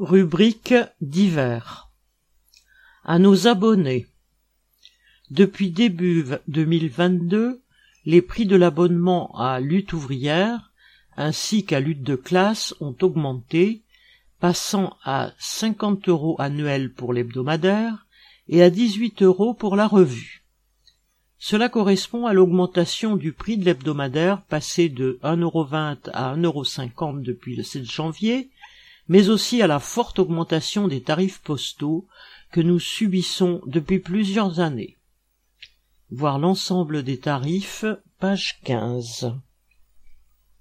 Rubrique divers. À nos abonnés. Depuis début 2022, les prix de l'abonnement à Lutte ouvrière ainsi qu'à Lutte de classe ont augmenté, passant à 50 euros annuels pour l'hebdomadaire et à 18 euros pour la revue. Cela correspond à l'augmentation du prix de l'hebdomadaire passé de 1,20€ à 1,50€ depuis le 7 janvier, mais aussi à la forte augmentation des tarifs postaux que nous subissons depuis plusieurs années. Voir l'ensemble des tarifs, page 15.